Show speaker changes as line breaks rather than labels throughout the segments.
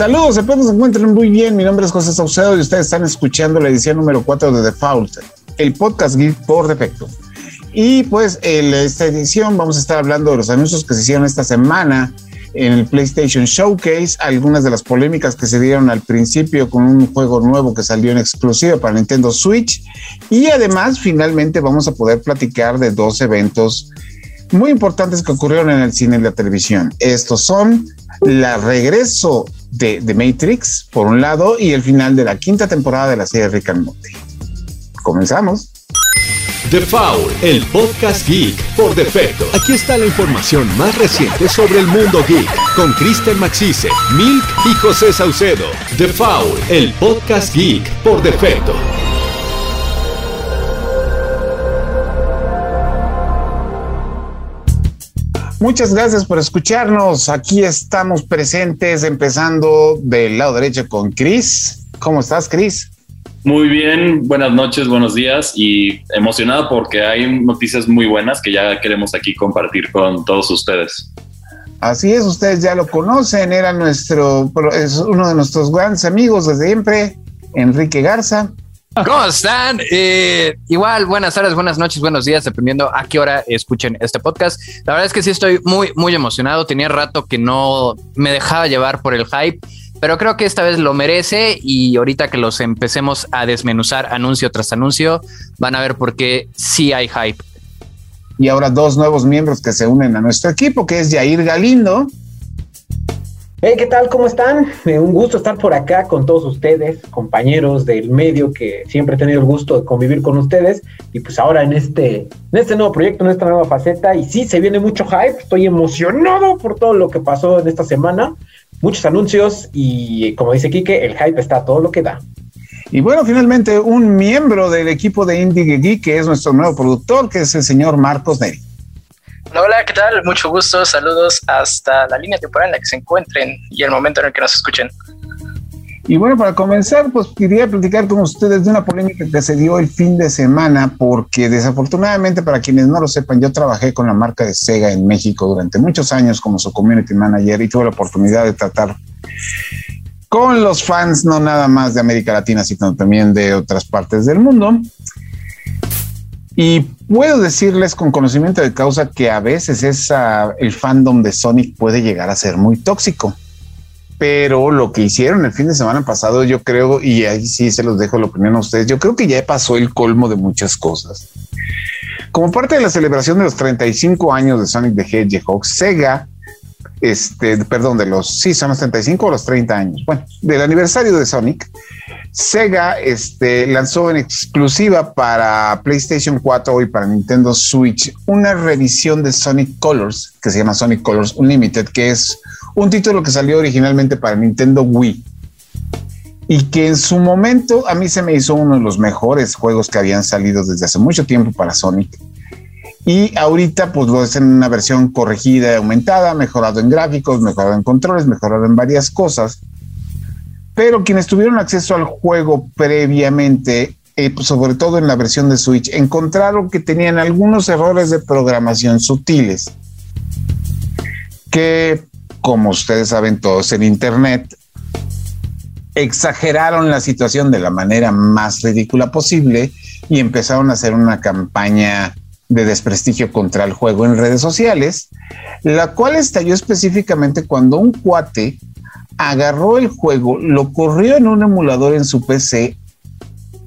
Saludos, espero que se encuentren muy bien. Mi nombre es José Saucedo y ustedes están escuchando la edición número 4 de Default, el podcast geek por defecto. Y pues en esta edición vamos a estar hablando de los anuncios que se hicieron esta semana en el PlayStation Showcase, algunas de las polémicas que se dieron al principio con un juego nuevo que salió en exclusiva para Nintendo Switch y además finalmente vamos a poder platicar de dos eventos muy importantes que ocurrieron en el cine y la televisión. Estos son la regreso de, The Matrix, por un lado, y el final de la quinta temporada de la serie Rick and Morty. Comenzamos.
The Foul, el podcast geek por defecto. Aquí está la información más reciente sobre el mundo geek con Kristen Maxise, Milk y José Saucedo. The Foul, el podcast geek por defecto.
Muchas gracias por escucharnos. Aquí estamos presentes, empezando del lado derecho con Chris. ¿Cómo estás, Chris?
Muy bien, buenas noches, buenos días y emocionado porque hay noticias muy buenas que ya queremos aquí compartir con todos ustedes.
Así es, ustedes ya lo conocen, era nuestro, es uno de nuestros grandes amigos desde siempre, Enrique Garza.
¿Cómo están? Eh, igual, buenas tardes, buenas noches, buenos días, dependiendo a qué hora escuchen este podcast. La verdad es que sí estoy muy, muy emocionado. Tenía rato que no me dejaba llevar por el hype, pero creo que esta vez lo merece y ahorita que los empecemos a desmenuzar anuncio tras anuncio, van a ver por qué sí hay hype.
Y ahora dos nuevos miembros que se unen a nuestro equipo, que es Jair Galindo.
Hey, ¿qué tal? ¿Cómo están? Eh, un gusto estar por acá con todos ustedes, compañeros del medio que siempre he tenido el gusto de convivir con ustedes. Y pues ahora en este, en este nuevo proyecto, en esta nueva faceta. Y sí, se viene mucho hype. Estoy emocionado por todo lo que pasó en esta semana. Muchos anuncios y como dice Kike, el hype está todo lo que da.
Y bueno, finalmente un miembro del equipo de Indie Geek, que es nuestro nuevo productor, que es el señor Marcos Neri.
Hola, ¿qué tal? Mucho gusto, saludos hasta la línea temporal en la que se encuentren y el momento en el que nos escuchen.
Y bueno, para comenzar, pues quería platicar con ustedes de una polémica que se dio el fin de semana, porque desafortunadamente, para quienes no lo sepan, yo trabajé con la marca de Sega en México durante muchos años como su community manager y tuve la oportunidad de tratar con los fans, no nada más de América Latina, sino también de otras partes del mundo. Y puedo decirles con conocimiento de causa que a veces el fandom de Sonic puede llegar a ser muy tóxico. Pero lo que hicieron el fin de semana pasado, yo creo, y ahí sí se los dejo la opinión a ustedes, yo creo que ya pasó el colmo de muchas cosas. Como parte de la celebración de los 35 años de Sonic the Hedgehog, Sega, este, perdón, de los, sí, son los 35 o los 30 años, bueno, del aniversario de Sonic, Sega este, lanzó en exclusiva para PlayStation 4 y para Nintendo Switch una revisión de Sonic Colors que se llama Sonic Colors Unlimited, que es un título que salió originalmente para Nintendo Wii y que en su momento a mí se me hizo uno de los mejores juegos que habían salido desde hace mucho tiempo para Sonic. Y ahorita pues lo es en una versión corregida y aumentada, mejorado en gráficos, mejorado en controles, mejorado en varias cosas. Pero quienes tuvieron acceso al juego previamente, eh, pues, sobre todo en la versión de Switch, encontraron que tenían algunos errores de programación sutiles que, como ustedes saben todos en Internet, exageraron la situación de la manera más ridícula posible y empezaron a hacer una campaña de desprestigio contra el juego en redes sociales, la cual estalló específicamente cuando un cuate agarró el juego, lo corrió en un emulador en su PC,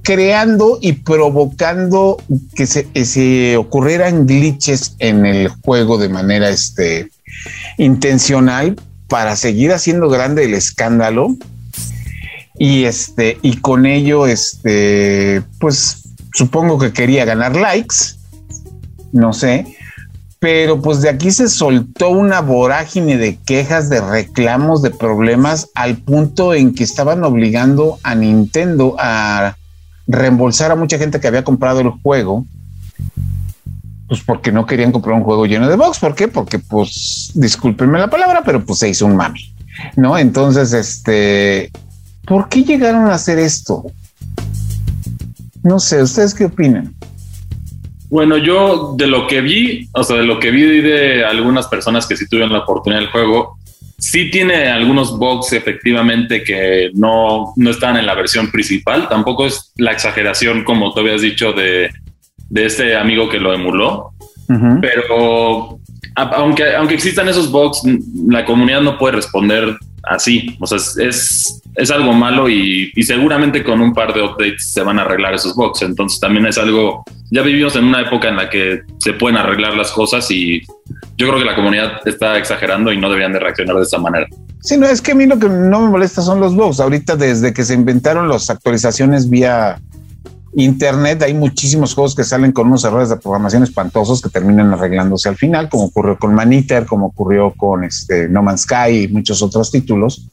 creando y provocando que se, ocurrieran glitches en el juego de manera este, intencional para seguir haciendo grande el escándalo. Y este, y con ello, este, pues supongo que quería ganar likes, no sé, pero pues de aquí se soltó una vorágine de quejas, de reclamos, de problemas, al punto en que estaban obligando a Nintendo a reembolsar a mucha gente que había comprado el juego, pues porque no querían comprar un juego lleno de bugs. ¿Por qué? Porque, pues, discúlpenme la palabra, pero pues se hizo un mami, ¿no? Entonces, este, ¿por qué llegaron a hacer esto? No sé, ¿ustedes qué opinan?
Bueno, yo de lo que vi, o sea, de lo que vi de algunas personas que sí tuvieron la oportunidad del juego, sí tiene algunos bugs efectivamente que no, no están en la versión principal. Tampoco es la exageración, como tú habías dicho, de, de este amigo que lo emuló. Pero aunque, aunque existan esos bugs, la comunidad no puede responder así. O sea, es, es algo malo y, seguramente con un par de updates se van a arreglar esos bugs. Entonces también es algo, ya vivimos en una época en la que se pueden arreglar las cosas y yo creo que la comunidad está exagerando y no deberían de reaccionar de esa manera.
Sí, no, es que a mí lo que no me molesta son los bugs. Ahorita desde que se inventaron las actualizaciones vía Internet hay muchísimos juegos que salen con unos errores de programación espantosos que terminan arreglándose al final, como ocurrió con Maniter, como ocurrió con este No Man's Sky y muchos otros títulos.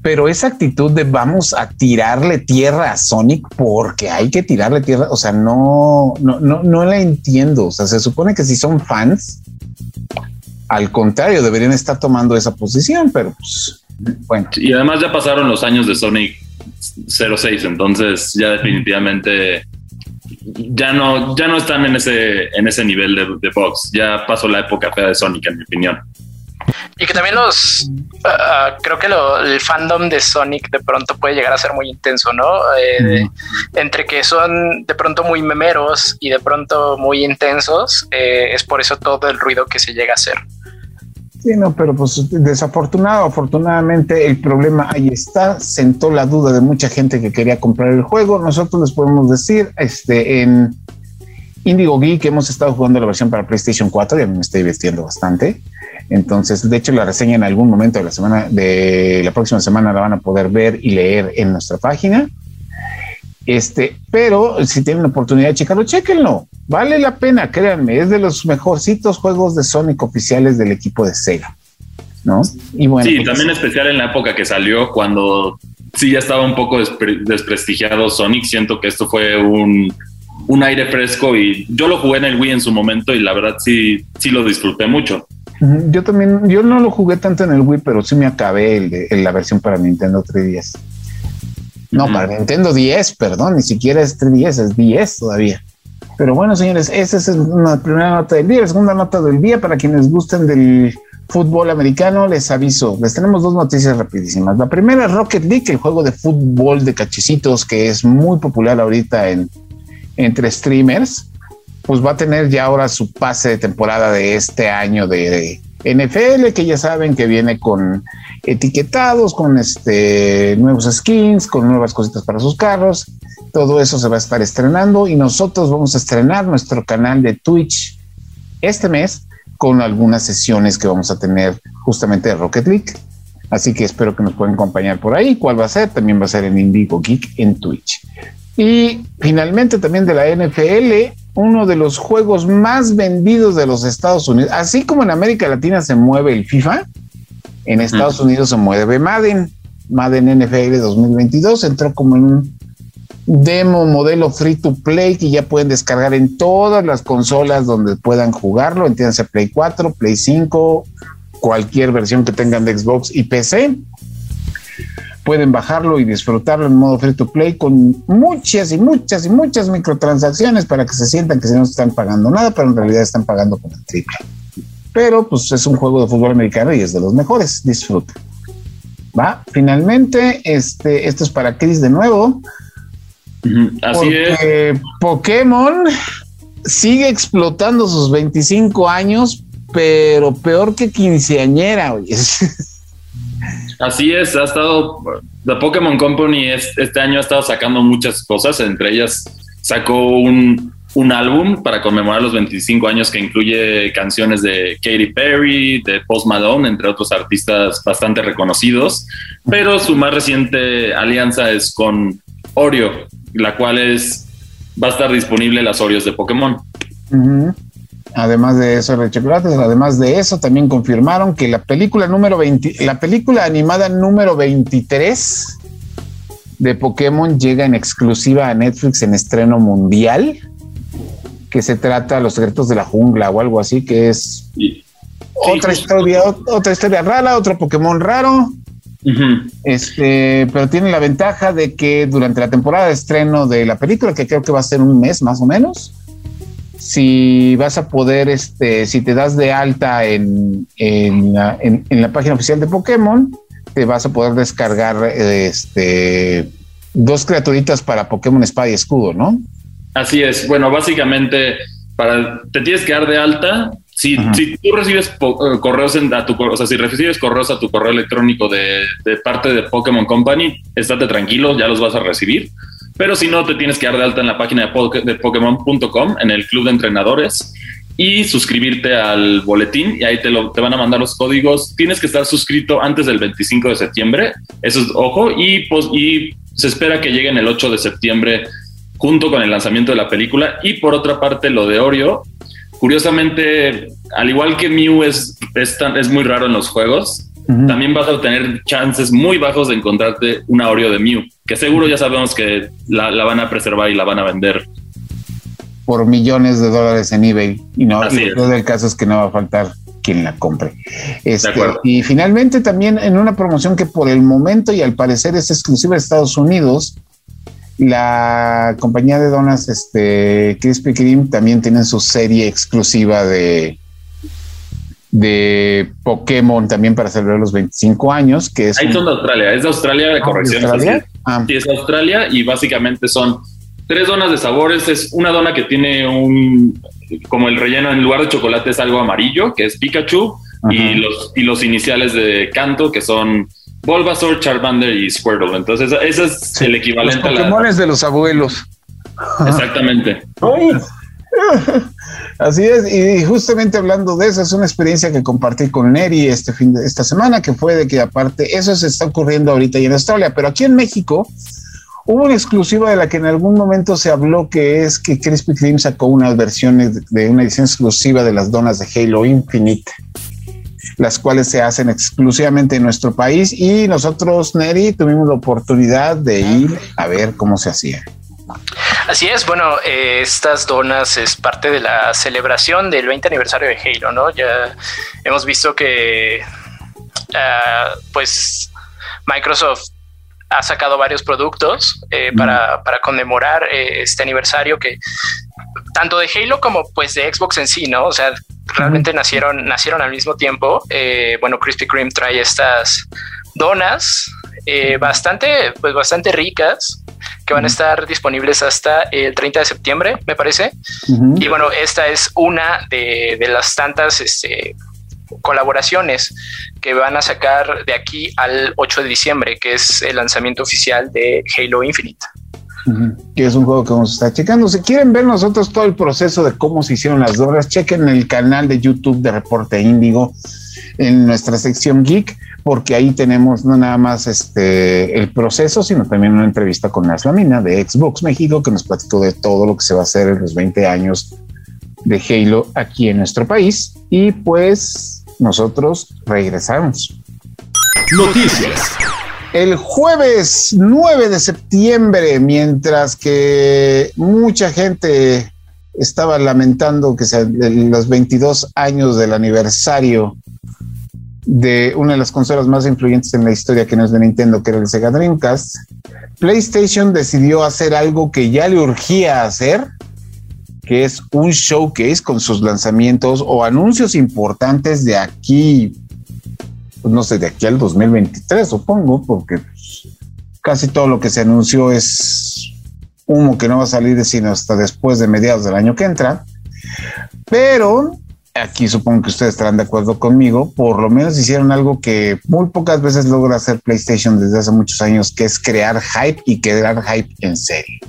Pero esa actitud de vamos a tirarle tierra a Sonic porque hay que tirarle tierra, o sea, no, no, no, no la entiendo. O sea, se supone que si son fans, al contrario, deberían estar tomando esa posición, pero pues bueno.
Y además ya pasaron los años de Sonic 06, entonces ya definitivamente ya no, ya no están en ese, en ese nivel de, de Fox. Ya pasó la época fea de Sonic, en mi opinión.
Y que también los, ah, creo que el fandom de Sonic de pronto puede llegar a ser muy intenso, ¿no? Eh, entre que son de pronto muy memeros y de pronto muy intensos, eh, es por eso todo el ruido que se llega a hacer.
Sí, pero pues desafortunado, afortunadamente el problema ahí está, sentó la duda de mucha gente que quería comprar el juego. Nosotros les podemos decir, este, en Indigo Geek hemos estado jugando la versión para PlayStation 4 y a mí me estoy divirtiendo bastante. Entonces, de hecho, la reseña en algún momento de la semana, de la próxima semana la van a poder ver y leer en nuestra página. Este, pero si tienen la oportunidad de checarlo, chequenlo. Vale la pena, créanme, es de los mejorcitos juegos de Sonic oficiales del equipo de Sega. ¿No?
Y bueno, sí, pues, también especial en la época que salió, cuando sí ya estaba un poco desprestigiado Sonic. Siento que esto fue un, un aire fresco y yo lo jugué en el Wii en su momento y la verdad sí, sí lo disfruté mucho.
Yo también, yo no lo jugué tanto en el Wii, pero sí me acabé el de, la versión para Nintendo 3DS. No, para Nintendo 10, perdón, ni siquiera es 3DS, es 10 todavía. Pero bueno, señores, esa es una primera nota del día. La segunda nota del día, para quienes gusten del fútbol americano, les aviso, les tenemos dos noticias rapidísimas. La primera es Rocket League, el juego de fútbol de cachecitos que es muy popular ahorita en, entre streamers, pues va a tener ya ahora su pase de temporada de este año de NFL, que ya saben que viene con etiquetados, con este nuevos skins, con nuevas cositas para sus carros. Todo eso se va a estar estrenando y nosotros vamos a estrenar nuestro canal de Twitch este mes con algunas sesiones que vamos a tener justamente de Rocket League. Así que espero que nos puedan acompañar por ahí. ¿Cuál va a ser? También va a ser en Indigo Geek en Twitch. Y finalmente también de la NFL, uno de los juegos más vendidos de los Estados Unidos. Así como en América Latina se mueve el FIFA, en Estados Unidos se mueve Madden. Madden NFL 2022 entró como en un demo modelo free to play que ya pueden descargar en todas las consolas donde puedan jugarlo. Entiéndanse Play 4, Play 5, cualquier versión que tengan de Xbox y PC pueden bajarlo y disfrutarlo en modo free to play con muchas y muchas y muchas microtransacciones para que se sientan que no están pagando nada, pero en realidad están pagando con el triple. Pero pues es un juego de fútbol americano y es de los mejores. Disfruta. Va. Finalmente, este, esto es para Chris de nuevo.
Así es.
Pokémon sigue explotando sus 25 años, pero peor que quinceañera, oye.
Así es, ha estado, The Pokémon Company este año ha estado sacando muchas cosas, entre ellas sacó un, álbum para conmemorar los 25 años que incluye canciones de Katy Perry, de Post Malone, entre otros artistas bastante reconocidos, pero su más reciente alianza es con Oreo, la cual es va a estar disponible las Oreos de Pokémon.
Además de eso, además de eso, también confirmaron que la película número 20, la película animada número 23 de Pokémon llega en exclusiva a Netflix en estreno mundial, que se trata de Los secretos de la jungla o algo así, que es otra historia, otra historia rara, otro Pokémon raro. Este, pero tiene la ventaja de que durante la temporada de estreno de la película, que creo que va a ser un mes más o menos, si vas a poder, este, si te das de alta en, en, la, en, la página oficial de Pokémon, te vas a poder descargar este, dos criaturitas para Pokémon Espada y Escudo, ¿no?
Así es. Bueno, básicamente, para, te tienes que dar de alta. Si, si tú recibes eh, correos en, a tu o sea, si recibes correos a tu correo electrónico de, de parte de Pokémon Company, estate tranquilo, ya los vas a recibir. Pero si no, te tienes que dar de alta en la página de, de Pokémon.com, en el club de entrenadores, y suscribirte al boletín y ahí te, lo, te van a mandar los códigos. Tienes que estar suscrito antes del 25 de septiembre, eso es ojo, y, pues, y se espera que lleguen el 8 de septiembre junto con el lanzamiento de la película. Y por otra parte, lo de Oreo, curiosamente, al igual que Mew es, es, es muy raro en los juegos, también vas a tener chances muy bajos de encontrarte una Oreo de Mew, que seguro ya sabemos que la, van a preservar y la van a vender
por millones de dólares en eBay. Y no, el caso es que no va a faltar quien la compre. Este, y finalmente también en una promoción que por el momento y al parecer es exclusiva de Estados Unidos, la compañía de donas este, Krispy Kreme también tiene su serie exclusiva de, de Pokémon también para celebrar los 25 años, que es...
Ahí son de Australia, es de Australia, de ah, corrección. Australia? Ah. Sí, es Australia y básicamente son tres donas de sabores. Es una dona que tiene un, como el relleno en lugar de chocolate es algo amarillo, que es Pikachu, y los, y los iniciales de Canto, que son Bulbasaur, Charmander y Squirtle. Entonces, ese es el equivalente
los Pokémon a la... de los abuelos.
Exactamente.
Así es, y justamente hablando de eso, es una experiencia que compartí con Neri este fin de esta semana, que fue de que aparte, eso se está ocurriendo ahorita y en Australia, pero aquí en México hubo una exclusiva de la que en algún momento se habló, que es que Krispy Kreme sacó unas versiones de una edición exclusiva de las donas de Halo Infinite las cuales se hacen exclusivamente en nuestro país y nosotros, Neri, tuvimos la oportunidad de ir a ver cómo se hacía.
Así es, bueno, eh, estas donas es parte de la celebración del 20 aniversario de Halo, ¿no? Ya hemos visto que, ah, pues, Microsoft ha sacado varios productos eh, para, para, conmemorar eh, este aniversario que tanto de Halo como pues de Xbox en sí, ¿no? O sea, realmente nacieron, nacieron al mismo tiempo. bueno, Krispy Kreme trae estas donas bastante, pues bastante ricas que van a estar disponibles hasta el 30 de septiembre, me parece. Y bueno, esta es una de, las tantas este, colaboraciones que van a sacar de aquí al 8 de diciembre, que es el lanzamiento oficial de Halo Infinite.
Que es un juego que vamos a estar checando. Si quieren ver nosotros todo el proceso de cómo se hicieron las drogas, chequen el canal de YouTube de Reporte Índigo en nuestra sección Geek porque ahí tenemos no nada más este el proceso, sino también una entrevista con Naslamina de Xbox México, que nos platicó de todo lo que se va a hacer en los 20 años de Halo aquí en nuestro país. Y pues nosotros regresamos.
Noticias.
El jueves 9 de septiembre, mientras que mucha gente estaba lamentando que se, los 22 años del aniversario de una de las consolas más influyentes en la historia que no es de Nintendo, que era el Sega Dreamcast, PlayStation decidió hacer algo que ya le urgía hacer, que es un showcase con sus lanzamientos o anuncios importantes de aquí, pues no sé, de aquí al 2023, supongo, porque casi todo lo que se anunció es humo que no va a salir sino hasta después de mediados del año que entra. Pero aquí supongo que ustedes estarán de acuerdo conmigo, por lo menos hicieron algo que muy pocas veces logra hacer PlayStation desde hace muchos años, que es crear hype y crear hype en serio.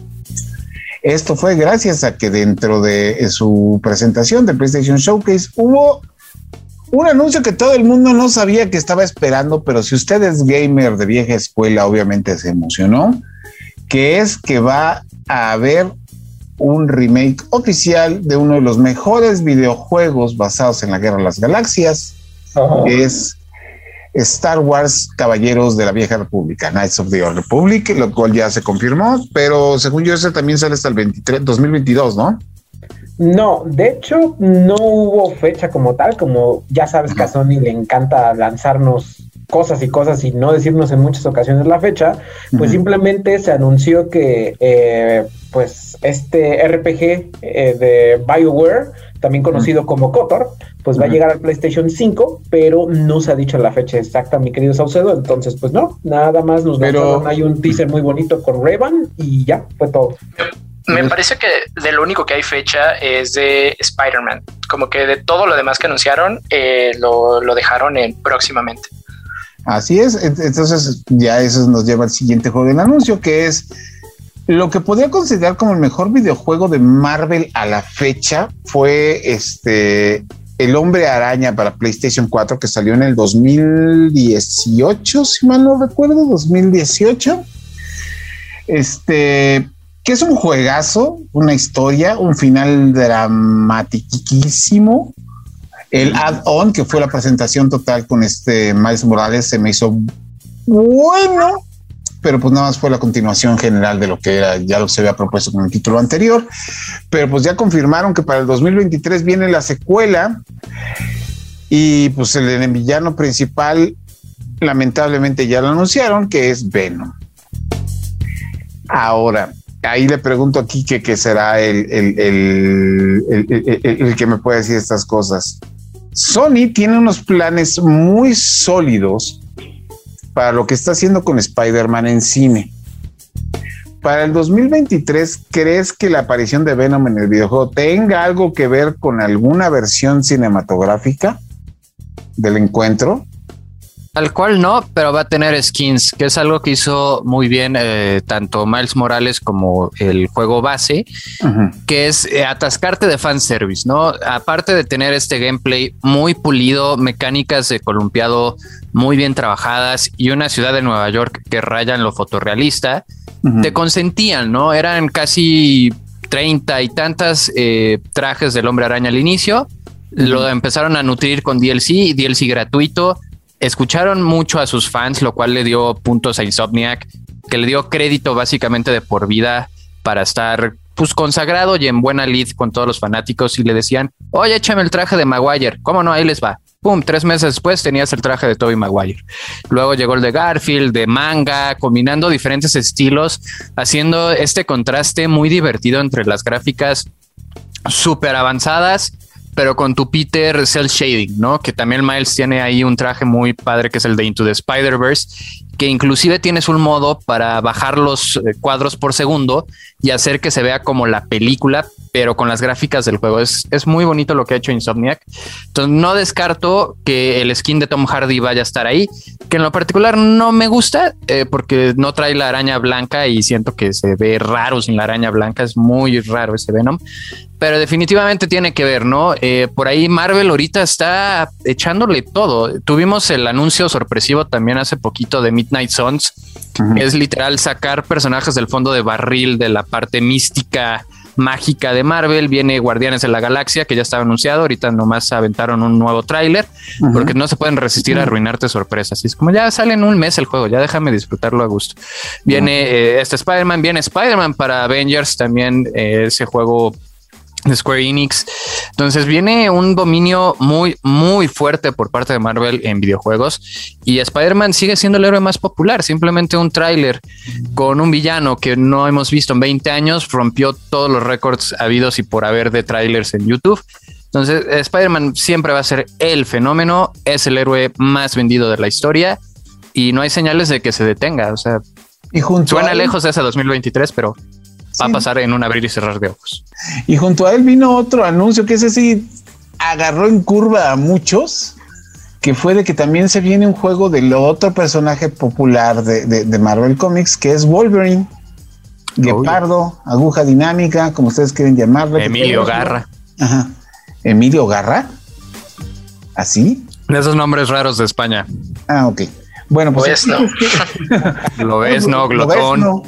Esto fue gracias a que dentro de su presentación de PlayStation Showcase hubo un anuncio que todo el mundo no sabía que estaba esperando, pero si usted es gamer de vieja escuela, obviamente se emocionó, que es que va a haber un remake oficial de uno de los mejores videojuegos basados en la Guerra de las Galaxias, que es Star Wars Caballeros de la Vieja República, Knights of the Old Republic, lo cual ya se confirmó, pero según yo ese también sale hasta el 23, 2022, ¿no?
No, de hecho no hubo fecha como tal, como ya sabes que a Sony le encanta lanzarnos cosas y cosas y no decirnos en muchas ocasiones la fecha, pues simplemente se anunció que eh, pues este RPG eh, de BioWare, también conocido como Kotor, pues va a llegar al PlayStation 5, pero no se ha dicho la fecha exacta, mi querido Saucedo, entonces pues no, nada más nos pero... hay un teaser muy bonito con Revan y ya, fue todo.
Me parece que de lo único que hay fecha es de Spider-Man. Como que de todo lo demás que anunciaron, eh, lo, lo, dejaron en próximamente.
Así es. Entonces, ya eso nos lleva al siguiente juego del anuncio, que es lo que podría considerar como el mejor videojuego de Marvel a la fecha. Fue este El Hombre Araña para PlayStation 4, que salió en el 2018, si mal no recuerdo, 2018. Este que es un juegazo, una historia, un final dramatiquísimo. El add-on, que fue la presentación total con este Miles Morales, se me hizo bueno, pero pues nada más fue la continuación general de lo que era, ya lo se había propuesto con el título anterior. Pero pues ya confirmaron que para el 2023 viene la secuela y pues el villano principal, lamentablemente ya lo anunciaron, que es Venom. Ahora, ahí le pregunto aquí que, que será el, el, que me puede decir estas cosas. Sony tiene unos planes muy sólidos para lo que está haciendo con Spider-Man en cine. Para el 2023, ¿crees que la aparición de Venom en el videojuego tenga algo que ver con alguna versión cinematográfica del encuentro?
Tal cual no, pero va a tener skins, que es algo que hizo muy bien eh, tanto Miles Morales como el juego base, que es eh, atascarte de fanservice, ¿no? Aparte de tener este gameplay muy pulido, mecánicas de columpiado muy bien trabajadas y una ciudad de Nueva York que rayan lo fotorrealista, te consentían, ¿no? Eran casi treinta y tantas eh, trajes del hombre araña al inicio. Lo empezaron a nutrir con DLC, DLC gratuito escucharon mucho a sus fans, lo cual le dio puntos a Insomniac, que le dio crédito básicamente de por vida para estar pues consagrado y en buena lead con todos los fanáticos y le decían, oye, échame el traje de Maguire, ¿cómo no? Ahí les va. Pum, tres meses después tenías el traje de Toby Maguire. Luego llegó el de Garfield, de manga, combinando diferentes estilos, haciendo este contraste muy divertido entre las gráficas súper avanzadas pero con tu Peter Cell Shading, ¿no? Que también Miles tiene ahí un traje muy padre que es el de Into the Spider-Verse, que inclusive tienes un modo para bajar los eh, cuadros por segundo y hacer que se vea como la película, pero con las gráficas del juego. Es, es muy bonito lo que ha hecho Insomniac. Entonces no descarto que el skin de Tom Hardy vaya a estar ahí, que en lo particular no me gusta eh, porque no trae la araña blanca y siento que se ve raro sin la araña blanca. Es muy raro ese Venom, pero definitivamente tiene que ver, ¿no? Eh, por ahí Marvel ahorita está echándole todo. Tuvimos el anuncio sorpresivo también hace poquito de Midnight Suns. Es literal sacar personajes del fondo de barril de la parte mística mágica de Marvel, viene Guardianes de la Galaxia, que ya estaba anunciado, ahorita nomás aventaron un nuevo tráiler, porque no se pueden resistir a arruinarte sorpresas. Y es como ya sale en un mes el juego, ya déjame disfrutarlo a gusto. Viene eh, este Spider-Man, viene Spider-Man para Avengers, también eh, ese juego de Square Enix. Entonces viene un dominio muy, muy fuerte por parte de Marvel en videojuegos y Spider-Man sigue siendo el héroe más popular. Simplemente un tráiler con un villano que no hemos visto en 20 años rompió todos los récords habidos y por haber de trailers en YouTube. Entonces Spider-Man siempre va a ser el fenómeno, es el héroe más vendido de la historia y no hay señales de que se detenga. O sea, y suena lejos de ese 2023, pero va a pasar en un abrir y cerrar de ojos.
Y junto a él vino otro anuncio que ese sí agarró en curva a muchos, que fue de que también se viene un juego del otro personaje popular de, Marvel Comics, que es Wolverine. Guepardo, aguja dinámica, como ustedes quieren llamarlo.
Emilio Garra.
Ajá. Emilio Garra. ¿Así?
De esos nombres raros de España.
Ah, ok. Bueno, pues.
no.
Lo ves, no, glotón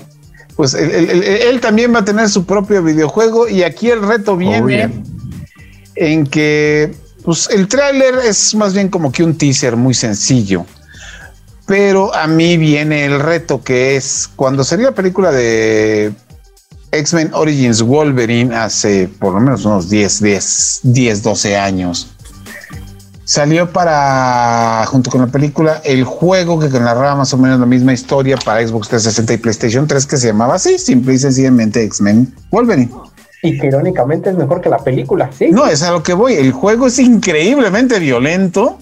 pues él, también va a tener su propio videojuego y aquí el reto viene en que pues el tráiler es más bien como que un teaser muy sencillo. Pero a mí viene el reto que es cuando salió la película de X-Men Origins Wolverine hace por lo menos unos 10, 10, 10, 12 años. Salió para, junto con la película, el juego que narraba más o menos la misma historia para Xbox 360 y PlayStation 3 que se llamaba así, simple y sencillamente X-Men Wolverine.
Y que irónicamente es mejor que la película, ¿sí?
No, es a lo que voy. El juego es increíblemente violento.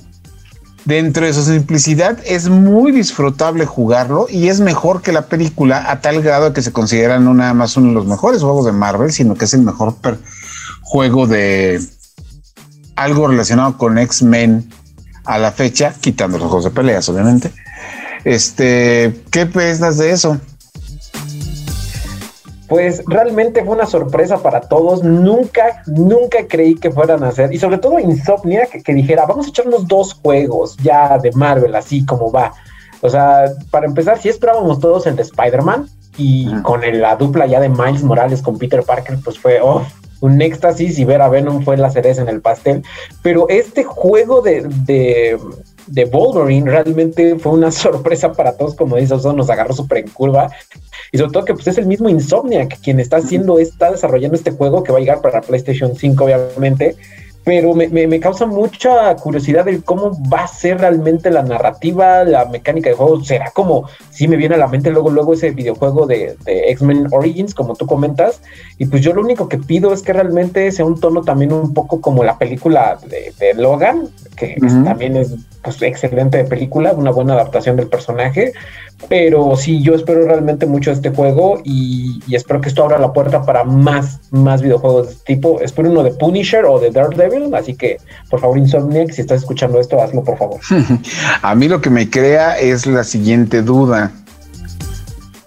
Dentro de su simplicidad es muy disfrutable jugarlo y es mejor que la película a tal grado que se considera no nada más uno de los mejores juegos de Marvel, sino que es el mejor juego de algo relacionado con X-Men a la fecha, quitando los juegos de peleas, obviamente. Este, ¿qué piensas de eso?
pues realmente fue una sorpresa para todos. Nunca, nunca creí que fueran a hacer, y sobre todo Insomnia, que, dijera, vamos a echarnos dos juegos ya de Marvel, así como va. O sea, para empezar, si esperábamos todos el de Spider-Man, y con la dupla ya de Miles Morales con Peter Parker, pues fue oh, un éxtasis y ver a Venom fue la cereza en el pastel. Pero este juego de, de, de Wolverine realmente fue una sorpresa para todos, como dices, nos agarró súper en curva y sobre todo que pues es el mismo Insomniac quien está haciendo, está desarrollando este juego que va a llegar para PlayStation 5 obviamente, pero me, me, causa mucha curiosidad de cómo va a ser realmente la narrativa, la mecánica de juego. Será como, si me viene a la mente luego, luego ese videojuego de, X-Men Origins, como tú comentas. Y pues yo lo único que pido es que realmente sea un tono también un poco como la película de, Logan, que también es pues, excelente película, una buena adaptación del personaje. Pero sí, yo espero realmente mucho este juego y, espero que esto abra la puerta para más, más videojuegos de este tipo. Espero uno de Punisher o de Daredevil, así que por favor, Insomniac, si estás escuchando esto, hazlo por favor.
A mí lo que me crea es la siguiente duda.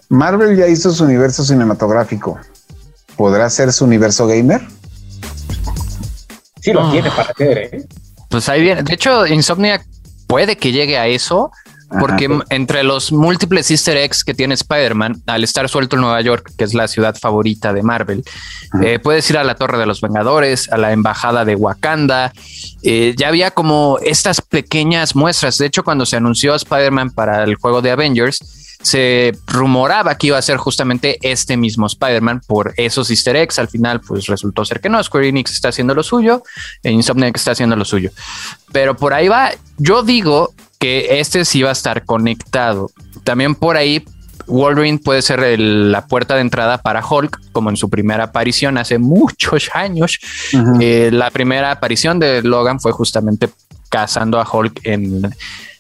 Marvel ya hizo su universo cinematográfico. ¿Podrá ser su universo gamer?
Sí, lo tiene para hacer, ¿eh?
Pues ahí viene. De hecho, Insomniac puede que llegue a eso porque entre los múltiples easter eggs que tiene Spider-Man, al estar suelto en Nueva York, que es la ciudad favorita de Marvel, eh, puedes ir a la Torre de los Vengadores, a la Embajada de Wakanda. Eh, ya había como estas pequeñas muestras. De hecho, cuando se anunció Spider-Man para el juego de Avengers, se rumoraba que iba a ser justamente este mismo Spider-Man por esos easter eggs. Al final, pues resultó ser que no. Square Enix está haciendo lo suyo e Insomniac está haciendo lo suyo. Pero por ahí va. Yo digo que este sí va a estar conectado. También por ahí Wolverine puede ser la puerta de entrada para Hulk, como en su primera aparición hace muchos años. Eh, la primera aparición de Logan fue justamente cazando a Hulk en,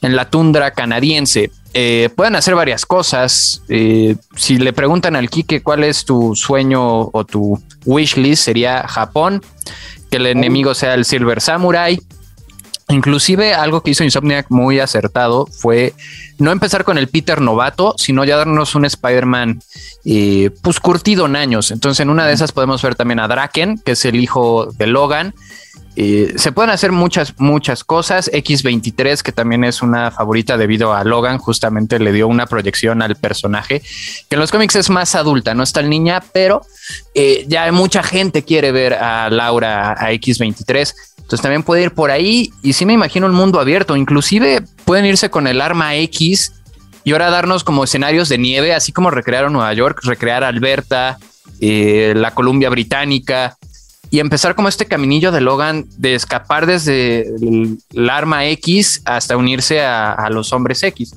la tundra canadiense. Eh, pueden hacer varias cosas. Eh, si le preguntan al Kike cuál es tu sueño o tu wish list, sería Japón, que el enemigo sea el Silver Samurai. Inclusive algo que hizo Insomniac muy acertado fue no empezar con el Peter novato, sino ya darnos un Spider-Man eh, pues curtido en años. Entonces en una de esas podemos ver también a Draken, que es el hijo de Logan. Eh, se pueden hacer muchas, muchas cosas. X23, que también es una favorita debido a Logan, justamente le dio una proyección al personaje, que en los cómics es más adulta, no es tan niña, pero eh, ya mucha gente quiere ver a Laura, a X23. Entonces también puede ir por ahí y sí me imagino un mundo abierto. Inclusive pueden irse con el arma X y ahora darnos como escenarios de nieve, así como recrearon Nueva York, recrear Alberta, eh, la Columbia Británica y empezar como este caminillo de Logan de escapar desde el, arma X hasta unirse a, a, los hombres X,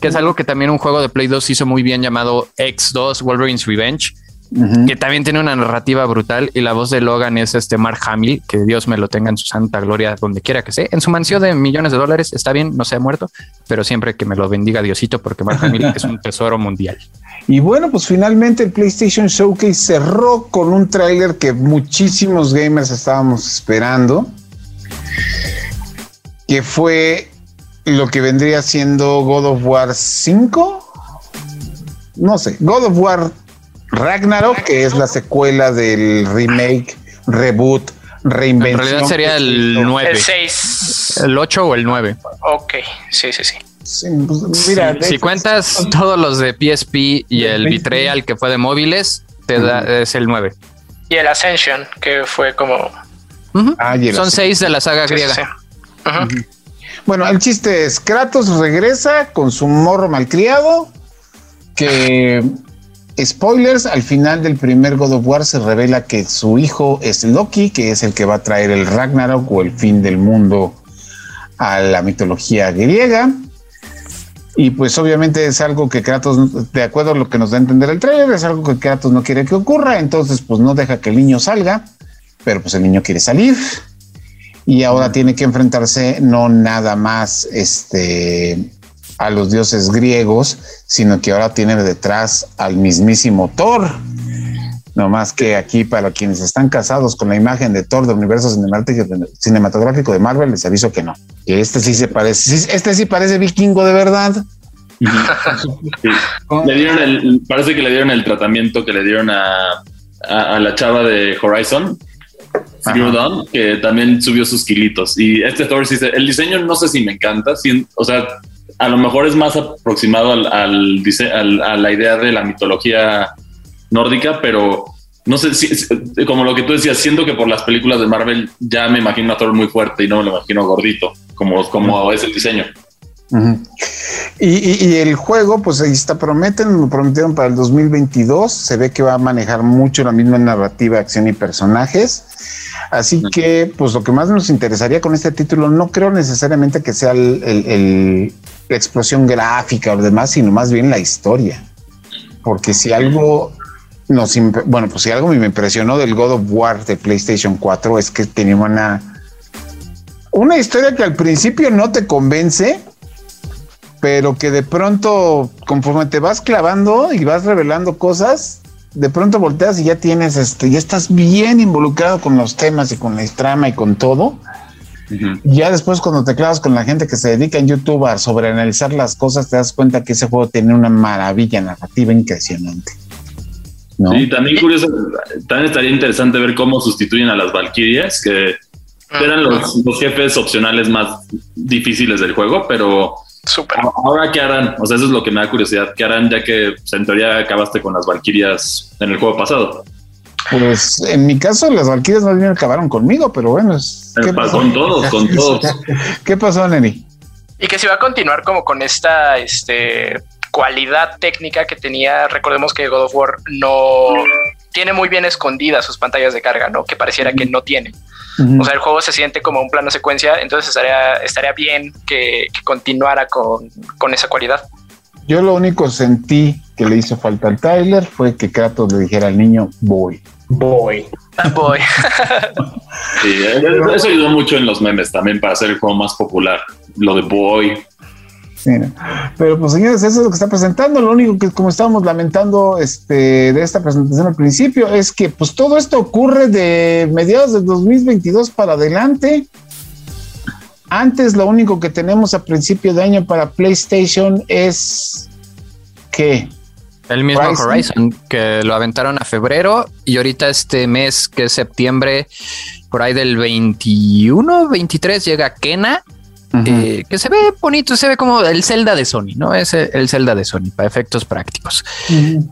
que es algo que también un juego de Play 2 hizo muy bien llamado X2 Wolverine's Revenge que también tiene una narrativa brutal y la voz de Logan es este Mark Hamill, que Dios me lo tenga en su santa gloria donde quiera que sea. En su mansión de millones de dólares está bien, no se ha muerto, pero siempre que me lo bendiga Diosito porque Mark Hamill es un tesoro mundial.
Y bueno, pues finalmente el PlayStation Showcase cerró con un tráiler que muchísimos gamers estábamos esperando, que fue lo que vendría siendo God of War 5. No sé, God of War Ragnarok, que es la secuela del remake, reboot, reinvención.
En realidad sería el 9.
El 6.
El 8 o el 9.
Ok, sí, sí, sí.
Pues, mira, si cuentas todos los de PSP y el Betrayal que fue de móviles, te da, es el 9.
Y el Ascension, que fue como.
ah, Son 6 de la saga griega.
Bueno, el chiste es: Kratos regresa con su morro malcriado. Que Spoilers, al final del primer God of War se revela que su hijo es Loki, que es el que va a traer el Ragnarok o el fin del mundo a la mitología griega. Y pues obviamente es algo que Kratos, de acuerdo a lo que nos da a entender el trailer, es algo que Kratos no quiere que ocurra, entonces pues no deja que el niño salga, pero pues el niño quiere salir y ahora tiene que enfrentarse no nada más este a los dioses griegos, sino que ahora tiene detrás al mismísimo Thor. No más que aquí para quienes están casados con la imagen de Thor del universo cinematográfico de Marvel, les aviso que no, que este sí se parece, este sí parece vikingo de verdad.
Le dieron el, parece que le dieron el tratamiento que le dieron a, a, la chava de Horizon, que también subió sus kilitos. Y este Thor sí, el diseño no sé si me encanta, o sea, a lo mejor es más aproximado al, al, a la idea de la mitología nórdica, pero no sé si, como lo que tú decías, siento que por las películas de Marvel ya me imagino a Thor muy fuerte y no me lo imagino gordito, como, como es el diseño.
Y, el juego, pues ahí está, prometen, lo prometieron para el 2022. Se ve que va a manejar mucho la misma narrativa, acción y personajes. Así que, pues lo que más nos interesaría con este título, no creo necesariamente que sea el, la explosión gráfica o demás, sino más bien la historia. Porque si algo nos, bueno, pues si algo me impresionó del God of War de PlayStation 4 es que tenía una, una historia que al principio no te convence, pero que de pronto, conforme te vas clavando y vas revelando cosas, de pronto volteas y ya tienes este, ya estás bien involucrado con los temas y con la trama y con todo. Ya después, cuando te clavas con la gente que se dedica en YouTube a sobreanalizar las cosas, te das cuenta que ese juego tiene una maravilla narrativa impresionante.
Sí, también curioso, también estaría interesante ver cómo sustituyen a las Valkyrias, que ah, eran los, jefes opcionales más difíciles del juego, pero ahora qué harán, o sea, eso es lo que me da curiosidad, qué harán ya que pues, en teoría acabaste con las Valkyrias en el juego pasado.
Pues en mi caso las Valkyrias más bien acabaron conmigo, pero bueno, es,
¿qué con todos, con todos.
¿Qué pasó, Neni?
Y que se va a continuar como con esta, este, cualidad técnica que tenía, recordemos que God of War no tiene muy bien escondidas sus pantallas de carga, ¿no? Que pareciera que no tiene. O sea, el juego se siente como un plano secuencia, entonces estaría, estaría bien que, continuara con, esa cualidad.
Yo lo único sentí que le hizo falta al Tyler fue que Kratos le dijera al niño, voy.
Voy. Voy.
sí, eso ayudó mucho en los memes también para hacer el juego más popular. Lo de voy,
pero pues señores, eso es lo que está presentando. Lo único que como estábamos lamentando este, de esta presentación al principio es que pues todo esto ocurre de mediados del 2022 para adelante. Antes lo único que tenemos a principio de año para PlayStation es que
el mismo Horizon, que lo aventaron a febrero y ahorita este mes que es septiembre, por ahí del 21, 23 llega Kena eh, que se ve bonito, se ve como el Zelda de Sony, ¿no? Es el Zelda de Sony para efectos prácticos.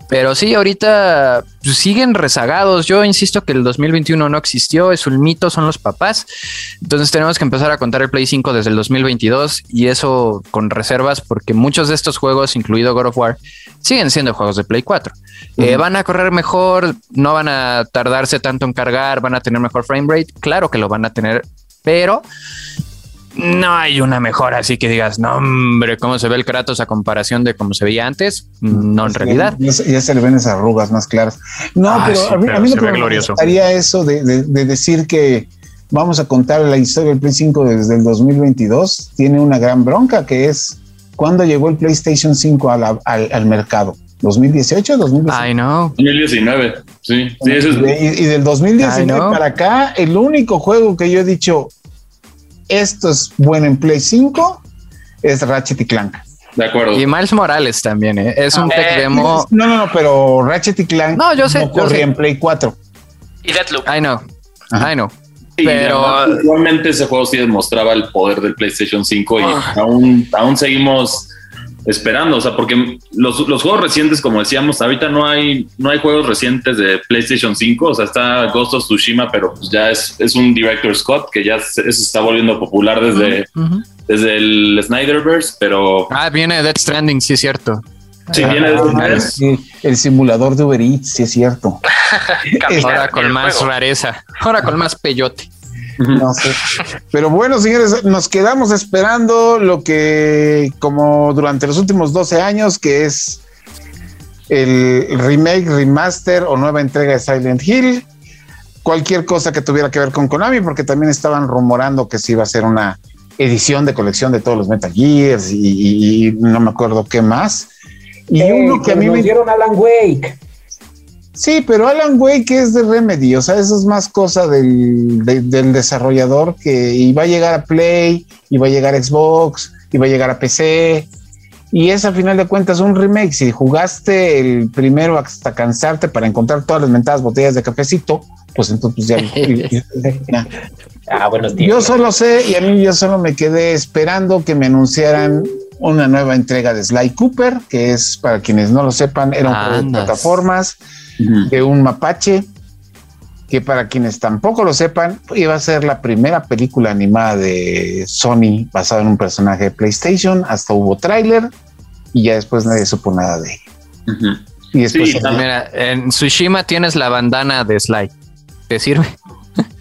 Pero sí, ahorita pues, siguen rezagados. Yo insisto que el 2021 no existió, es un mito, son los papás. Entonces tenemos que empezar a contar el Play 5 desde el 2022 y eso con reservas porque muchos de estos juegos, incluido God of War, siguen siendo juegos de Play 4. Eh, van a correr mejor, no van a tardarse tanto en cargar, van a tener mejor frame rate. Claro que lo van a tener, pero no hay una mejora así que digas, no, hombre, cómo se ve el Kratos a comparación de cómo se veía antes. No, en realidad.
Ya, se le ven esas arrugas más claras. No, pero a mí, lo que me gustaría eso de, decir que vamos a contar la historia del Play 5 desde el 2022. Tiene una gran bronca que es cuando llegó el PlayStation 5 al, mercado. 2018, 2019.
Ay, no. 2019, sí. sí eso
es... y, del 2019 para acá, el único juego que yo he dicho, esto es bueno en Play 5, es Ratchet y Clank.
De acuerdo.
Y Miles Morales también, ¿eh? es un tech demo.
No, no, no, pero Ratchet y Clank
no, yo sé,
corre en Play 4.
Y Deathloop.
I know, I know. pero
igualmente ese juego sí demostraba el poder del PlayStation 5 y ah. aún, aún seguimos esperando, o sea, porque los, juegos recientes, como decíamos, ahorita no hay, no hay juegos recientes de PlayStation 5, o sea, está Ghost of Tsushima, pero pues ya es, es un Director Scott que ya se, eso está volviendo popular desde, desde el Snyderverse, pero...
Ah, viene Dead Stranding, sí es cierto.
Sí, viene
sí, el simulador de Uber Eats, sí es cierto.
Ahora con más rareza, ahora con más peyote.
No sé. Pero bueno, señores, nos quedamos esperando lo que, como durante los últimos 12 años, que es el remake, remaster o nueva entrega de Silent Hill. Cualquier cosa que tuviera que ver con Konami, porque también estaban rumorando que se iba a ser una edición de colección de todos los Metal Gears y, no me acuerdo qué más.
Y uno que a mí me dieron Alan Wake.
Sí, pero Alan Wake es de Remedy, o sea, eso es más cosa del, del desarrollador que iba a llegar a Play, iba a llegar a Xbox, iba a llegar a PC, y es a final de cuentas un remake. Si jugaste el primero hasta cansarte para encontrar todas las mentadas botellas de cafecito, pues entonces ya. ah, buenos días. Yo solo sé, y a mí yo solo me quedé esperando que me anunciaran una nueva entrega de Sly Cooper, que es, para quienes no lo sepan, era un juego de plataformas de un mapache, que para quienes tampoco lo sepan, iba a ser la primera película animada de Sony basada en un personaje de PlayStation, hasta hubo tráiler y ya después nadie supo nada de
él. Y después mira, en Tsushima tienes la bandana de Sly. ¿Te sirve?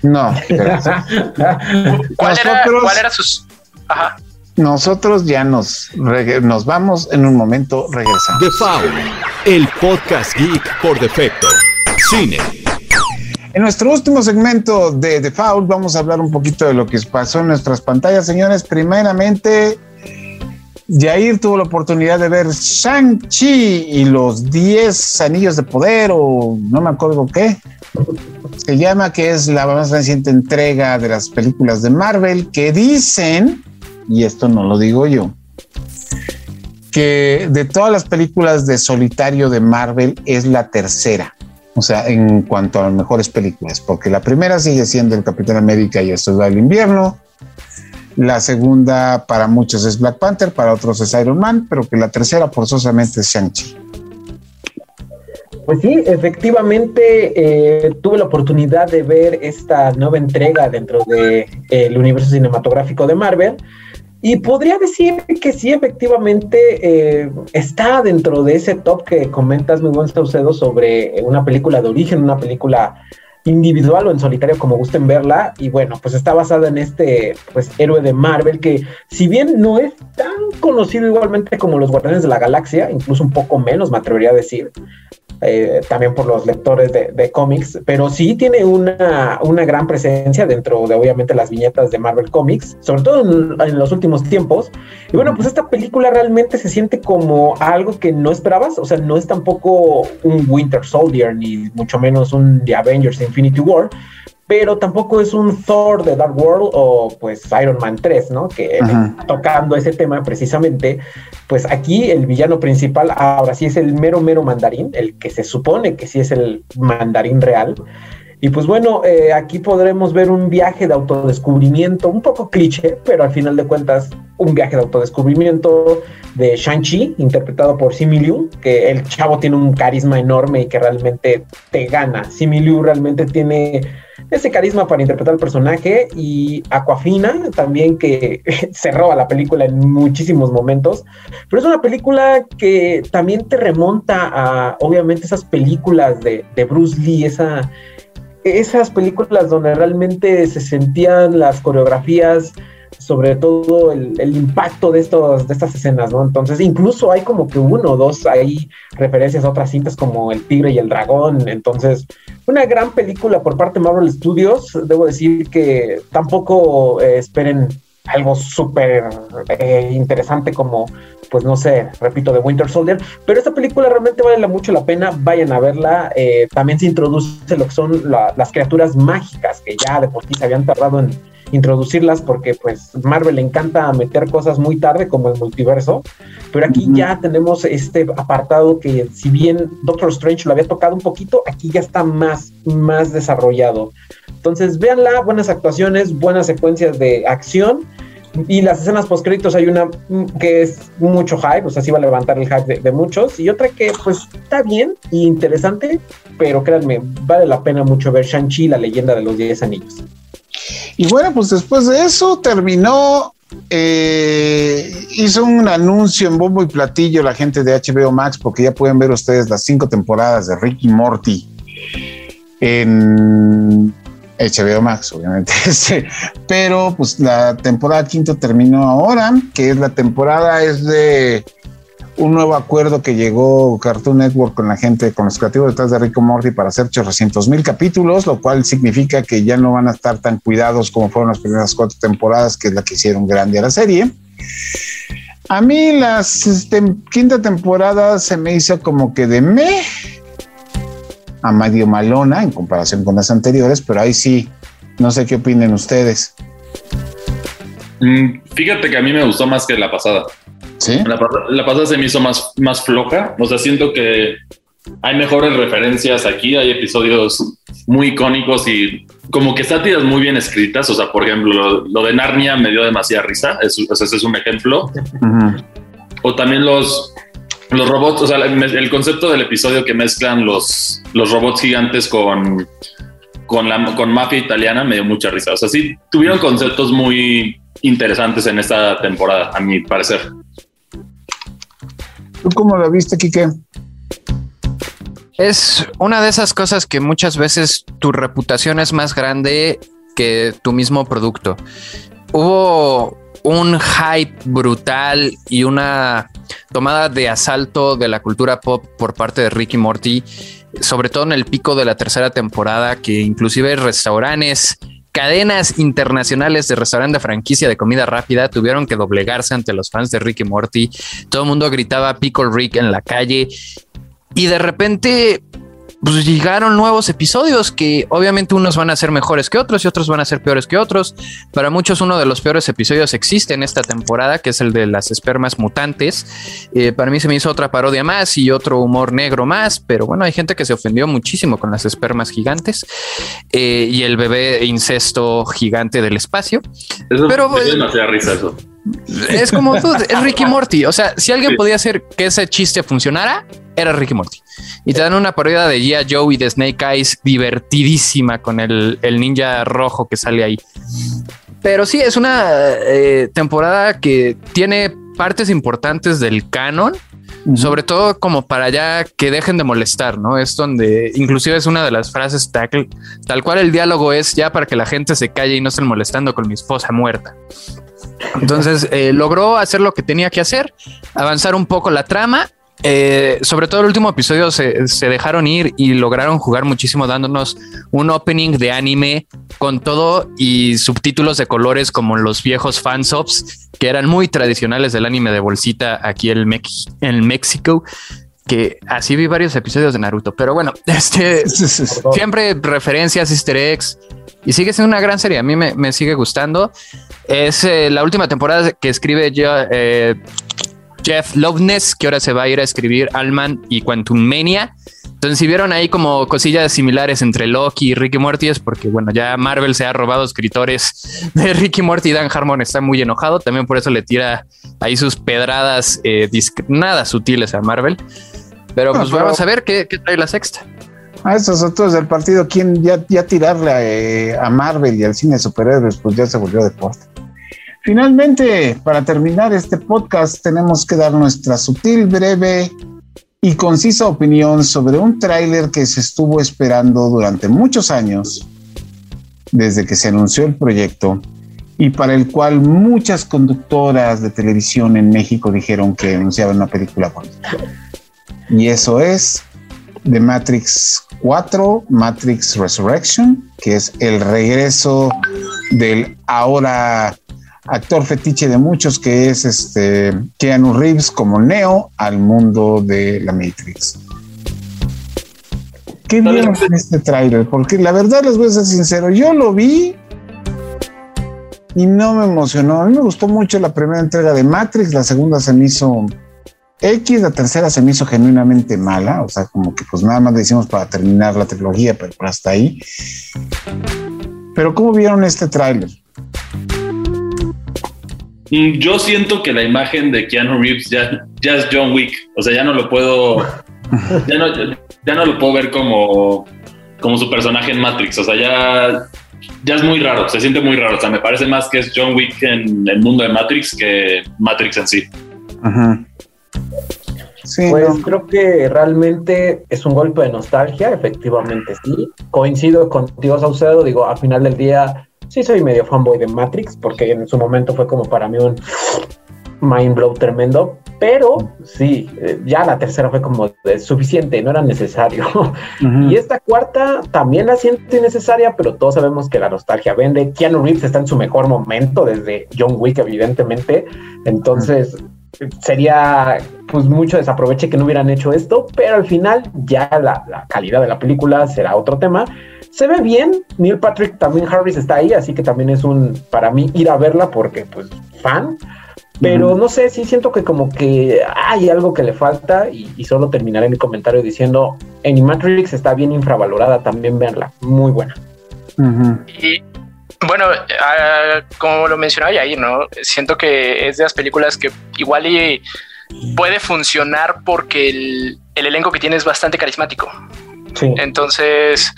No.
¿Cuál, era, ¿Cuál era sus?
Ajá. Nosotros ya nos, nos vamos en un momento, regresamos.
The Foul, el podcast geek por defecto. Cine.
En nuestro último segmento de The Foul vamos a hablar un poquito de lo que pasó en nuestras pantallas, señores. Primeramente, Jair tuvo la oportunidad de ver Shang-Chi y los 10 anillos de poder o no me acuerdo qué. Se llama que es la más reciente entrega de las películas de Marvel que dicen y esto no lo digo yo, que de todas las películas de solitario de Marvel es la tercera. O sea, en cuanto a las mejores películas, porque la primera sigue siendo el Capitán América y el Soldado del Invierno. La segunda para muchos es Black Panther, para otros es Iron Man, pero que la tercera forzosamente es Shang-Chi.
Pues sí, efectivamente eh, tuve la oportunidad de ver esta nueva entrega dentro del de, universo cinematográfico de Marvel y podría decir que sí, efectivamente, eh, está dentro de ese top que comentas, muy buen Saucedo, sobre una película de origen, una película individual o en solitario, como gusten verla. Y bueno, pues está basada en este pues, héroe de Marvel que, si bien no es tan conocido igualmente como los Guardianes de la Galaxia, incluso un poco menos, me atrevería a decir, eh, también por los lectores de, cómics, pero sí tiene una, una, gran presencia dentro de obviamente las viñetas de Marvel Comics, sobre todo en, los últimos tiempos. Y bueno, pues esta película realmente se siente como algo que no esperabas, o sea, no es tampoco un Winter Soldier ni mucho menos un The Avengers Infinity War, pero tampoco es un Thor de Dark World o pues Iron Man 3, ¿no? Que tocando ese tema precisamente, pues aquí el villano principal ahora sí es el mero mero mandarín, el que se supone que sí es el mandarín real. Y pues bueno, eh, aquí podremos ver un viaje de autodescubrimiento, un poco cliché, pero al final de cuentas un viaje de autodescubrimiento de Shang-Chi, interpretado por Simi Liu, que el chavo tiene un carisma enorme y que realmente te gana. Simi Liu realmente tiene ese carisma para interpretar al personaje y Aquafina también que se roba la película en muchísimos momentos, pero es una película que también te remonta a obviamente esas películas de, de Bruce Lee, esa, esas películas donde realmente se sentían las coreografías sobre todo el, impacto de, estos, de estas escenas, ¿no? Entonces, incluso hay como que uno o dos, hay referencias a otras cintas como El Tigre y el Dragón, entonces, una gran película por parte de Marvel Studios, debo decir que tampoco eh, esperen algo súper eh, interesante como, pues no sé, repito, de Winter Soldier, pero esta película realmente vale mucho la pena, vayan a verla, eh, también se introduce lo que son las criaturas mágicas que ya de por sí se habían tardado en introducirlas porque pues Marvel le encanta meter cosas muy tarde como el multiverso, pero aquí ya tenemos este apartado que si bien Doctor Strange lo había tocado un poquito, aquí ya está más, más desarrollado. Entonces véanla, buenas actuaciones, buenas secuencias de acción. Y las escenas post créditos hay una que es mucho hype, o sea, sí va a levantar el hype de, de, muchos. Y otra que, pues, está bien y interesante, pero créanme, vale la pena mucho ver Shang-Chi, la leyenda de los 10 anillos.
Y bueno, pues después de eso terminó, eh, hizo un anuncio en bombo y platillo la gente de HBO Max, porque ya pueden ver ustedes las cinco temporadas de Ricky Morty en HBO Max, obviamente. Pero pues la temporada quinto terminó ahora, que es la temporada, es de un nuevo acuerdo que llegó Cartoon Network con la gente, con los creativos detrás de Rico Morty para hacer 800 mil capítulos, lo cual significa que ya no van a estar tan cuidados como fueron las primeras cuatro temporadas, que es la que hicieron grande a la serie. A mí la este, quinta temporada se me hizo como que de me a medio malona en comparación con las anteriores, pero ahí sí, no sé qué opinen ustedes.
Mm, fíjate que a mí me gustó más que la pasada.
¿Sí?
La, pasada se me hizo más, más floja. O sea, siento que hay mejores referencias aquí. Hay episodios muy icónicos y como que sátiras muy bien escritas. O sea, por ejemplo, lo, de Narnia me dio demasiada risa. ese es un ejemplo. O también los, los robots, o sea, el, concepto del episodio que mezclan los, los robots gigantes con, con, la, con mafia italiana me dio mucha risa. O sea, sí, tuvieron conceptos muy interesantes en esta temporada, a mi parecer.
¿Tú cómo lo viste, Kike?
Es una de esas cosas que muchas veces tu reputación es más grande que tu mismo producto. Hubo un hype brutal y una tomada de asalto de la cultura pop por parte de Ricky Morty, sobre todo en el pico de la tercera temporada, que inclusive restaurantes cadenas internacionales de restaurante franquicia de comida rápida tuvieron que doblegarse ante los fans de Ricky Morty. Todo el mundo gritaba Pickle Rick en la calle y de repente pues llegaron nuevos episodios que obviamente unos van a ser mejores que otros y otros van a ser peores que otros. Para muchos uno de los peores episodios existe en esta temporada, que es el de las espermas mutantes. Eh, para mí se me hizo otra parodia más y otro humor negro más, pero bueno, hay gente que se ofendió muchísimo con las espermas gigantes eh, y el bebé incesto gigante del espacio.
pero demasiada risa eso.
Es como tú, es Ricky Morty. O sea, si alguien podía hacer que ese chiste funcionara, era Ricky Morty. Y te dan una parodia de Gia Joe y de Snake Eyes divertidísima con el, ninja rojo que sale ahí. Pero sí, es una eh, temporada que tiene partes importantes del canon, sobre todo como para ya que dejen de molestar, ¿no? Es donde inclusive es una de las frases tal, tal cual el diálogo es ya para que la gente se calle y no estén molestando con mi esposa muerta. Entonces eh, logró hacer lo que tenía que hacer, avanzar un poco la trama. Eh, sobre todo el último episodio se, dejaron ir y lograron jugar muchísimo dándonos un opening de anime con todo y subtítulos de colores como los viejos fansubs que eran muy tradicionales del anime de bolsita aquí en, en México que así vi varios episodios de Naruto, pero bueno, este siempre referencias, easter eggs y sigue siendo una gran serie. A mí me, sigue gustando. Es eh, la última temporada que escribe eh, Jeff Loveness, que ahora se va a ir a escribir Alman y Quantum Mania. Entonces, si vieron ahí como cosillas similares entre Loki y Ricky Morty, es porque, bueno, ya Marvel se ha robado escritores de Ricky Morty. Dan Harmon está muy enojado. También por eso le tira ahí sus pedradas eh, nada sutiles a Marvel. Pero pues vamos a ver qué, trae la sexta.
A esos otros del partido, quien ya, ya tirarle eh, a, Marvel y al cine de superhéroes, pues ya se volvió deporte. Finalmente, para terminar este podcast, tenemos que dar nuestra sutil, breve y concisa opinión sobre un tráiler que se estuvo esperando durante muchos años, desde que se anunció el proyecto, y para el cual muchas conductoras de televisión en México dijeron que anunciaban una película bonita. Y eso es The Matrix 4, Matrix Resurrection, que es el regreso del ahora actor fetiche de muchos, que es este Keanu Reeves como Neo al mundo de la Matrix. ¿Qué vieron en este tráiler? Porque la verdad les voy a ser sincero, yo lo vi y no me emocionó. A mí me gustó mucho la primera entrega de Matrix, la segunda se me hizo X, la tercera se me hizo genuinamente mala, o sea, como que pues nada más le hicimos para terminar la trilogía, pero hasta ahí. Pero ¿cómo vieron este tráiler?
Yo siento que la imagen de Keanu Reeves ya, ya es John Wick, o sea, ya no lo puedo, ya no, ya no lo puedo ver como, como su personaje en Matrix, o sea, ya, ya es muy raro, se siente muy raro, o sea, me parece más que es John Wick en el mundo de Matrix que Matrix en sí.
Ajá.
pues creo que realmente es un golpe de nostalgia, efectivamente sí. Coincido contigo, Saucedo, digo, al final del día sí soy medio fanboy de Matrix, porque en su momento fue como para mí un mind blow tremendo, pero sí, eh, ya la tercera fue como de suficiente, no era necesario. Y esta cuarta también la siento innecesaria, pero todos sabemos que la nostalgia vende. Keanu Reeves está en su mejor momento desde John Wick, evidentemente. Entonces, sería pues mucho desaproveche que no hubieran hecho esto, pero al final ya la, calidad de la película será otro tema. Se ve bien, Neil Patrick también Harris está ahí, así que también es un para mí ir a verla porque pues fan. Pero no sé, sí siento que como que hay algo que le falta y, solo terminaré mi comentario diciendo, Animatrix está bien infravalorada, también veanla, muy buena.
Y bueno, ah, como lo mencionaba ahí, ¿no? Siento que es de las películas que igual y puede funcionar porque el, elenco que tiene es bastante carismático. Entonces,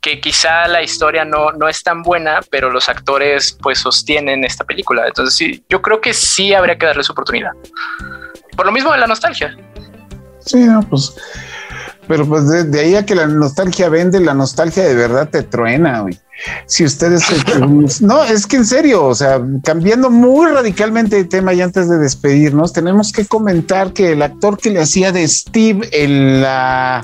que quizá la historia no, no es tan buena, pero los actores pues sostienen esta película. Entonces, sí, yo creo que sí habría que darle su oportunidad. Por lo mismo de la nostalgia.
Sí, no, pues pero pues de, ahí a que la nostalgia vende, la nostalgia de verdad te truena, güey. Si ustedes... no, es que en serio, o sea, cambiando muy radicalmente de tema y antes de despedirnos, tenemos que comentar que el actor que le hacía de Steve en la...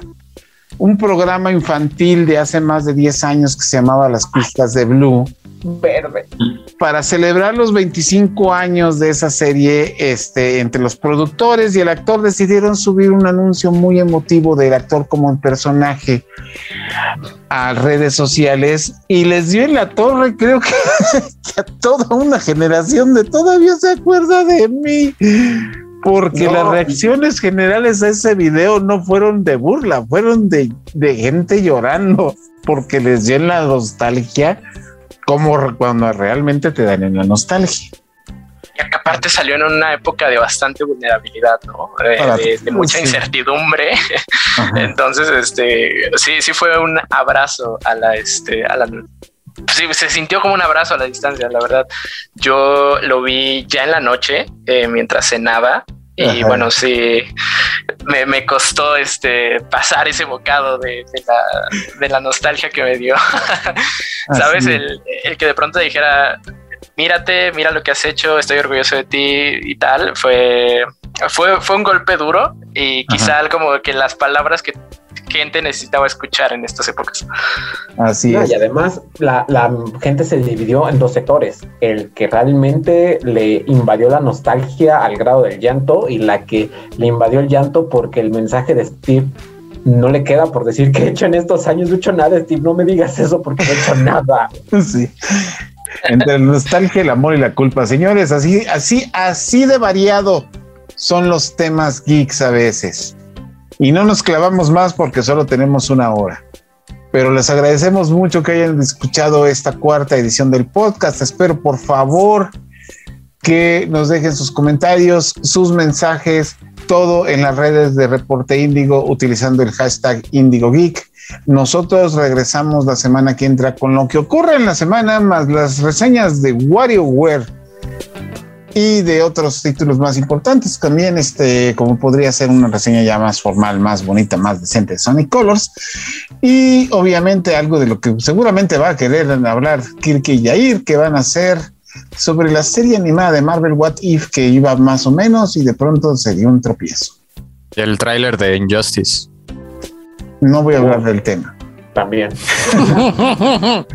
Un programa infantil de hace más de 10 años que se llamaba Las Pistas de Blue,
verde.
Para celebrar los 25 años de esa serie, este, entre los productores y el actor decidieron subir un anuncio muy emotivo del actor como un personaje a redes sociales y les dio en la torre, creo que, a toda una generación de todavía se acuerda de mí. Porque las reacciones generales a ese video no fueron de burla, fueron de, de gente llorando porque les dio en la nostalgia como cuando realmente te dan en la nostalgia.
Y acá aparte salió en una época de bastante vulnerabilidad, ¿no? De, mucha incertidumbre. Entonces, este, sí, sí fue un abrazo a la, este, a la, sí, se sintió como un abrazo a la distancia, la verdad. Yo lo vi ya en la noche, eh, mientras cenaba, y bueno, sí, me, costó este pasar ese bocado de, la, nostalgia que me dio. ¿Sabes? El, que de pronto dijera, mírate, mira lo que has hecho, estoy orgulloso de ti y tal, fue, fue, fue un golpe duro y quizá como que las palabras que gente necesitaba escuchar en estas épocas.
Así es. Y además la, gente se dividió en dos sectores, el que realmente le invadió la nostalgia al grado del llanto y la que le invadió el llanto porque el mensaje de Steve no le queda por decir que he hecho en estos años, no he hecho nada, Steve, no me digas eso porque no he hecho nada.
Sí. Entre la nostalgia, el amor y la culpa. Señores, así, así, así de variado son los temas geeks a veces. Y no nos clavamos más porque solo tenemos una hora. Pero les agradecemos mucho que hayan escuchado esta cuarta edición del podcast. Espero por favor que nos dejen sus comentarios, sus mensajes, todo en las redes de Reporte Índigo utilizando el hashtag Índigo Geek. Nosotros regresamos la semana que entra con lo que ocurre en la semana, más las reseñas de WarioWare y de otros títulos más importantes también, este, como podría ser una reseña ya más formal, más bonita, más decente de Sonic Colors. Y obviamente algo de lo que seguramente va a querer hablar Kirk y Yair, que van a hacer sobre la serie animada de Marvel What If que iba más o menos y de pronto se dio un tropiezo.
El tráiler de Injustice.
No voy a hablar del tema
también.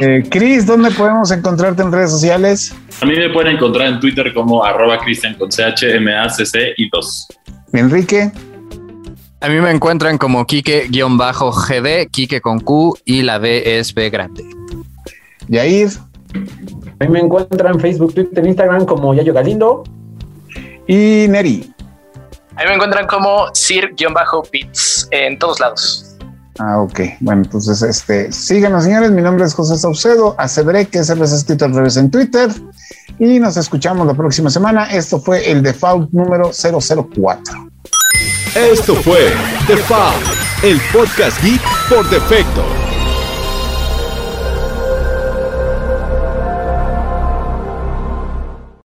Eh, Cris, ¿dónde podemos encontrarte en redes sociales?
A mí me pueden encontrar en Twitter como arroba Cristian con CHMACC y 2.
Enrique.
A mí me encuentran como Kike-GD, Kike con Q y la D es B grande.
Yair.
A mí me encuentran en Facebook, Twitter, Instagram como Yayo Galindo.
Y Neri.
A mí me encuentran como Sir-Bits en todos lados.
Ah, ok. Bueno, entonces, este, síganos, señores. Mi nombre es José Saucedo, Acebre, que se les ha escrito al revés en Twitter. Y nos escuchamos la próxima semana. Esto fue el default número 004.
Esto fue Default, el podcast geek por defecto.